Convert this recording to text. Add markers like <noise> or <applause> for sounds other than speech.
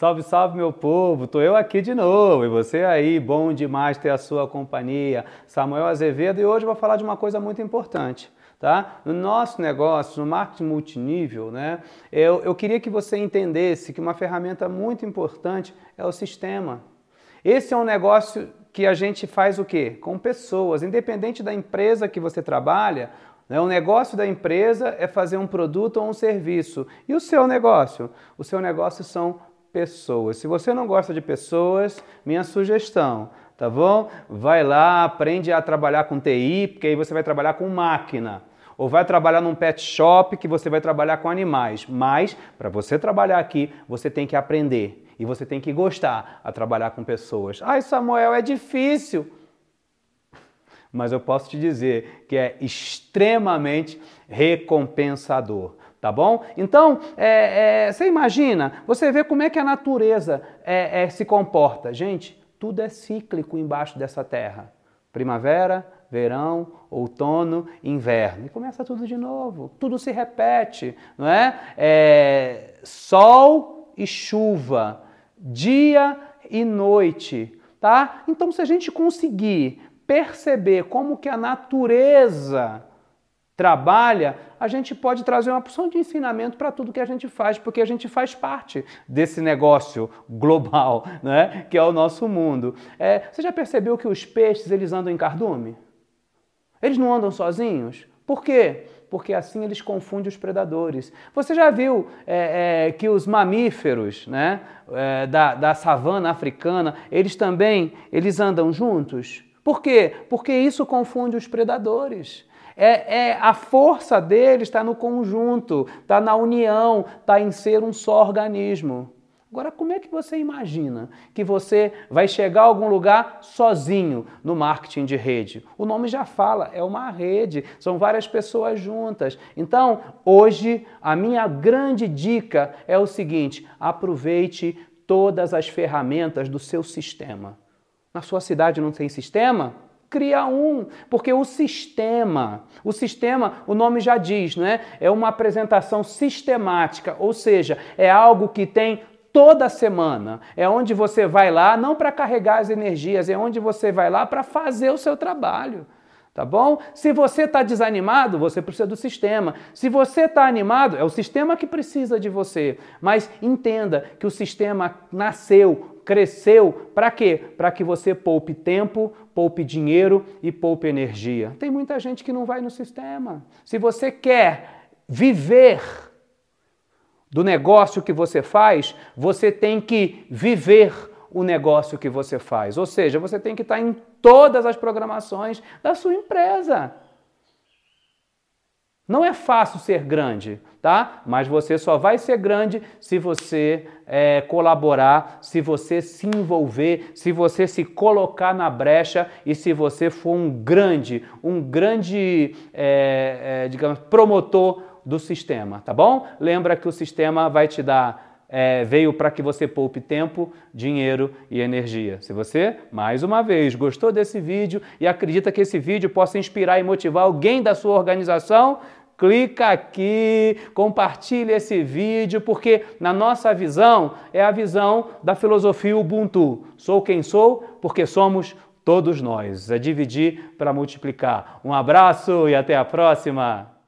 Salve, salve, meu povo! Tô eu aqui de novo e você aí, bom demais ter a sua companhia. Samuel Azevedo e hoje eu vou falar de uma coisa muito importante. Tá? No nosso negócio, no marketing multinível, né, eu, eu queria que você entendesse que uma ferramenta muito importante é o sistema. Esse é um negócio que a gente faz o quê? Com pessoas, independente da empresa que você trabalha, né, o negócio da empresa é fazer um produto ou um serviço. E o seu negócio? O seu negócio são pessoas. Se você não gosta de pessoas, minha sugestão, tá bom? Vai lá, aprende a trabalhar com TI, porque aí você vai trabalhar com máquina. Ou vai trabalhar num pet shop que você vai trabalhar com animais. Mas, para você trabalhar aqui, você tem que aprender. E você tem que gostar a trabalhar com pessoas. Ai, Samuel, é difícil. Mas eu posso te dizer que é extremamente recompensador tá bom? Então, é, é, você imagina, você vê como é que a natureza é, é, se comporta. Gente, tudo é cíclico embaixo dessa terra. Primavera, verão, outono, inverno. E começa tudo de novo. Tudo se repete, não é? é sol e chuva, dia e noite, tá? Então, se a gente conseguir perceber como que a natureza trabalha, a gente pode trazer uma porção de ensinamento para tudo que a gente faz, porque a gente faz parte desse negócio global, <laughs> né? que é o nosso mundo. É, você já percebeu que os peixes eles andam em cardume? Eles não andam sozinhos? Por quê? Porque assim eles confundem os predadores. Você já viu é, é, que os mamíferos né, é, da, da savana africana, eles também eles andam juntos? Por quê? Porque isso confunde os predadores. É, é, a força dele está no conjunto, está na união, está em ser um só organismo. Agora, como é que você imagina que você vai chegar a algum lugar sozinho no marketing de rede? O nome já fala, é uma rede, são várias pessoas juntas. Então, hoje, a minha grande dica é o seguinte: aproveite todas as ferramentas do seu sistema. Na sua cidade não tem sistema? Cria um, porque o sistema, o sistema, o nome já diz, né? É uma apresentação sistemática, ou seja, é algo que tem toda semana. É onde você vai lá não para carregar as energias, é onde você vai lá para fazer o seu trabalho. Tá bom? Se você está desanimado, você precisa do sistema. Se você está animado, é o sistema que precisa de você. Mas entenda que o sistema nasceu cresceu para quê? Para que você poupe tempo, poupe dinheiro e poupe energia. Tem muita gente que não vai no sistema. Se você quer viver do negócio que você faz, você tem que viver o negócio que você faz. Ou seja, você tem que estar em todas as programações da sua empresa. Não é fácil ser grande, tá? Mas você só vai ser grande se você é, colaborar, se você se envolver, se você se colocar na brecha e se você for um grande, um grande, é, é, digamos, promotor do sistema, tá bom? Lembra que o sistema vai te dar é, veio para que você poupe tempo, dinheiro e energia. Se você, mais uma vez, gostou desse vídeo e acredita que esse vídeo possa inspirar e motivar alguém da sua organização, clica aqui, compartilhe esse vídeo, porque na nossa visão é a visão da filosofia Ubuntu. Sou quem sou porque somos todos nós. É dividir para multiplicar. Um abraço e até a próxima!